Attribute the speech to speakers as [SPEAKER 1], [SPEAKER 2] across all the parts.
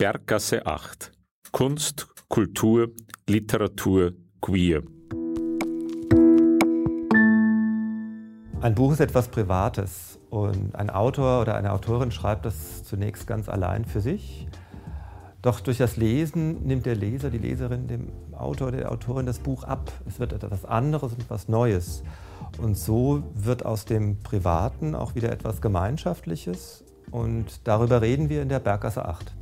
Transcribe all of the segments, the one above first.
[SPEAKER 1] Berggasse 8. Kunst, Kultur, Literatur, Queer.
[SPEAKER 2] Ein Buch ist etwas Privates und ein Autor oder eine Autorin schreibt das zunächst ganz allein für sich. Doch durch das Lesen nimmt der Leser, die Leserin dem Autor, der Autorin das Buch ab. Es wird etwas anderes und etwas Neues. Und so wird aus dem Privaten auch wieder etwas Gemeinschaftliches. Und darüber reden wir in der Berggasse 8.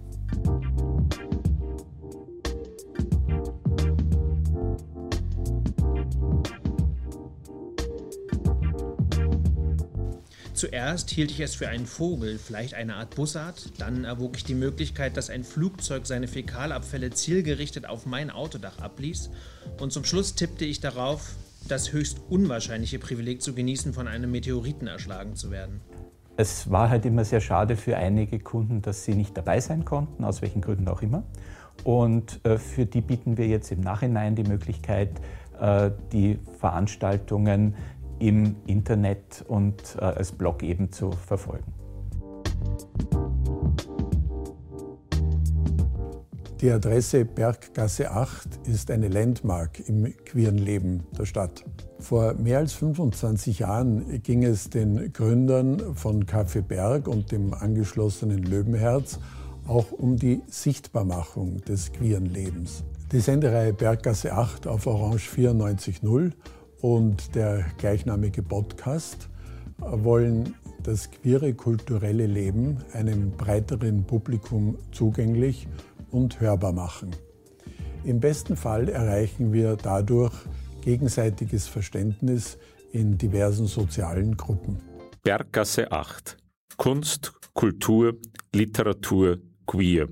[SPEAKER 3] Zuerst hielt ich es für einen Vogel, vielleicht eine Art Bussard. Dann erwog ich die Möglichkeit, dass ein Flugzeug seine Fäkalabfälle zielgerichtet auf mein Autodach abließ. Und zum Schluss tippte ich darauf, das höchst unwahrscheinliche Privileg zu genießen, von einem Meteoriten erschlagen zu werden.
[SPEAKER 4] Es war halt immer sehr schade für einige Kunden, dass sie nicht dabei sein konnten, aus welchen Gründen auch immer. Und äh, für die bieten wir jetzt im Nachhinein die Möglichkeit, äh, die Veranstaltungen im Internet und äh, als Blog eben zu verfolgen.
[SPEAKER 5] Die Adresse Berggasse 8 ist eine Landmark im queeren Leben der Stadt. Vor mehr als 25 Jahren ging es den Gründern von Café Berg und dem angeschlossenen Löwenherz auch um die Sichtbarmachung des queeren Lebens. Die Sendereihe Berggasse 8 auf Orange 94.0 und der gleichnamige Podcast wollen das queere kulturelle Leben einem breiteren Publikum zugänglich und hörbar machen. Im besten Fall erreichen wir dadurch gegenseitiges Verständnis in diversen sozialen Gruppen.
[SPEAKER 1] Berggasse 8. Kunst, Kultur, Literatur, Queer.